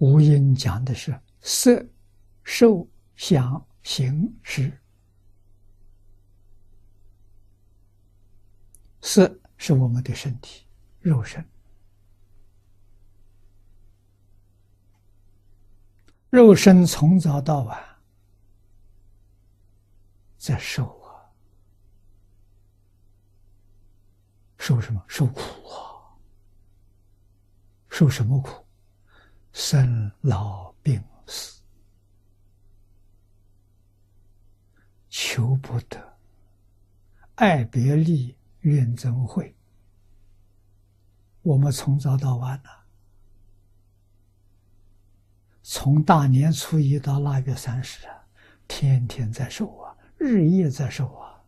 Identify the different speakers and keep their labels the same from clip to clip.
Speaker 1: 无因讲的是色、受、想、行、识。色是我们的身体、肉身，肉身从早到晚在受啊，受什么？受苦啊！受什么苦？生老病死，求不得，爱别离。怨憎会，我们从早到晚呢，从大年初一到腊月三十啊，天天在受啊，日夜在受啊，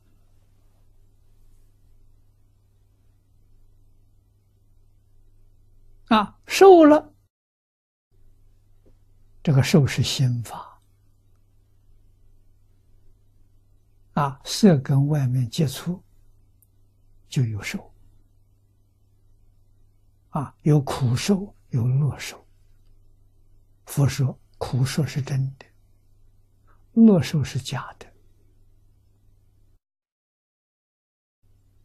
Speaker 1: 啊，受了，这个受是心法，啊，色跟外面接触。就有受啊，有苦受，有乐受。佛说苦受是真的，乐受是假的。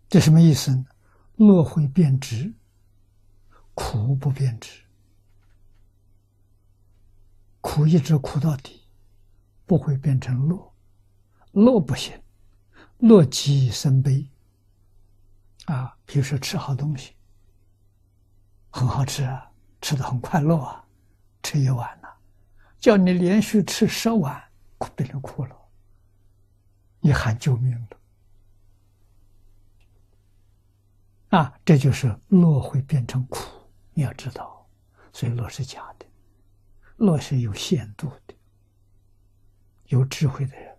Speaker 1: 这什么意思呢？乐会变质，苦不变质。苦一直苦到底，不会变成乐，乐不行，乐极生悲。啊，比如说吃好东西，很好吃啊，吃的很快乐啊，吃一碗呢，叫你连续吃十碗，苦变成苦了，你喊救命了。啊，这就是乐会变成苦，你要知道，所以乐是假的，乐是有限度的，有智慧的人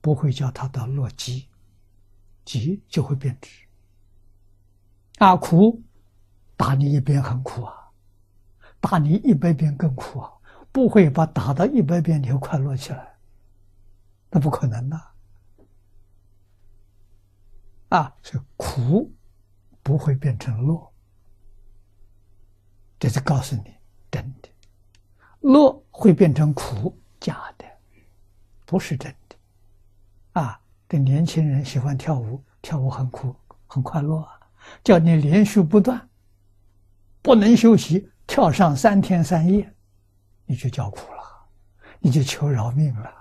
Speaker 1: 不会叫他到乐极，极就会变质。啊，苦，打你一遍很苦啊，打你一百遍更苦啊，不会把打到一百遍你就快乐起来，那不可能的。啊，是苦不会变成乐，这是告诉你，乐会变成苦，假的，不是真的。啊，这年轻人喜欢跳舞，跳舞很苦，很快乐啊。叫你连续不断，不能休息，跳上三天三夜，你就叫苦了，你就求饶命了。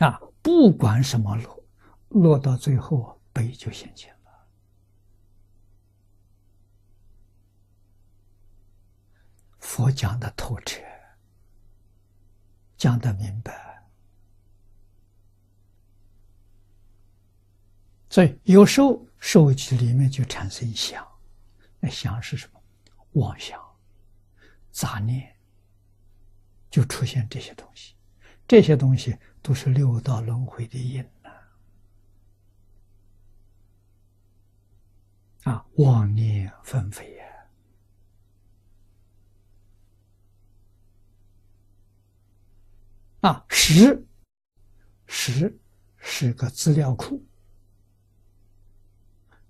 Speaker 1: 啊，不管什么落，落到最后悲就现前佛讲的透彻，讲的明白。所以有时候受集里面就产生想，那想是什么？妄想、杂念，就出现这些东西。这些东西都是六道轮回的因呐。啊，妄念纷飞啊，识，识是个资料库。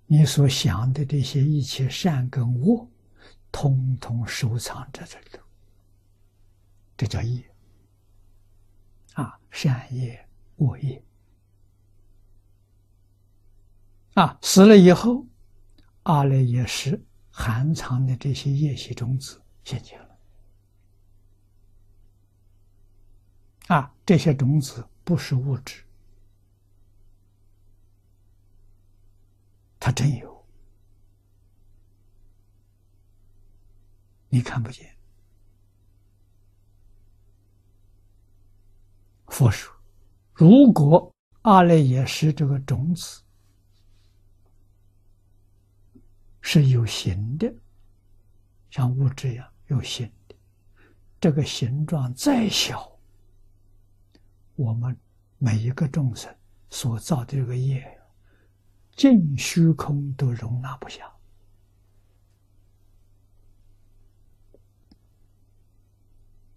Speaker 1: 你所想的这些一切善跟恶，通通收藏在这里头，这叫业啊，善业、恶业啊，死了以后，阿赖耶识含藏的这些业习种子现前啊，这些种子不是物质。它真有，你看不见。佛说，如果阿赖耶识这个种子是有形的，像物质一样有形的，这个形状再小，我们每一个众生所造的这个业。尽虚空都容纳不下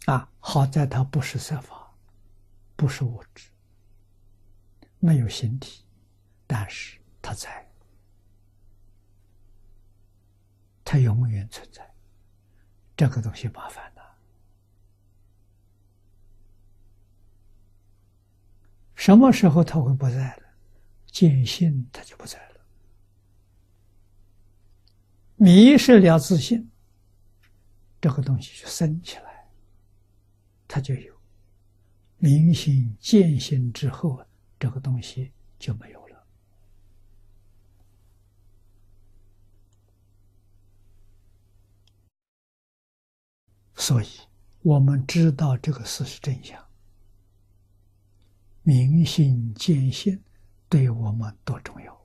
Speaker 1: 啊！好在它不是色法，不是物质，没有形体，但是它在，它永远存在。这个东西麻烦什么时候他会不在了？见性他就不在了。迷失了自信，这个东西就升起来，它就有。明心见性之后，这个东西就没有了。所以，我们知道这个事实真相。明心见性对我们多重要！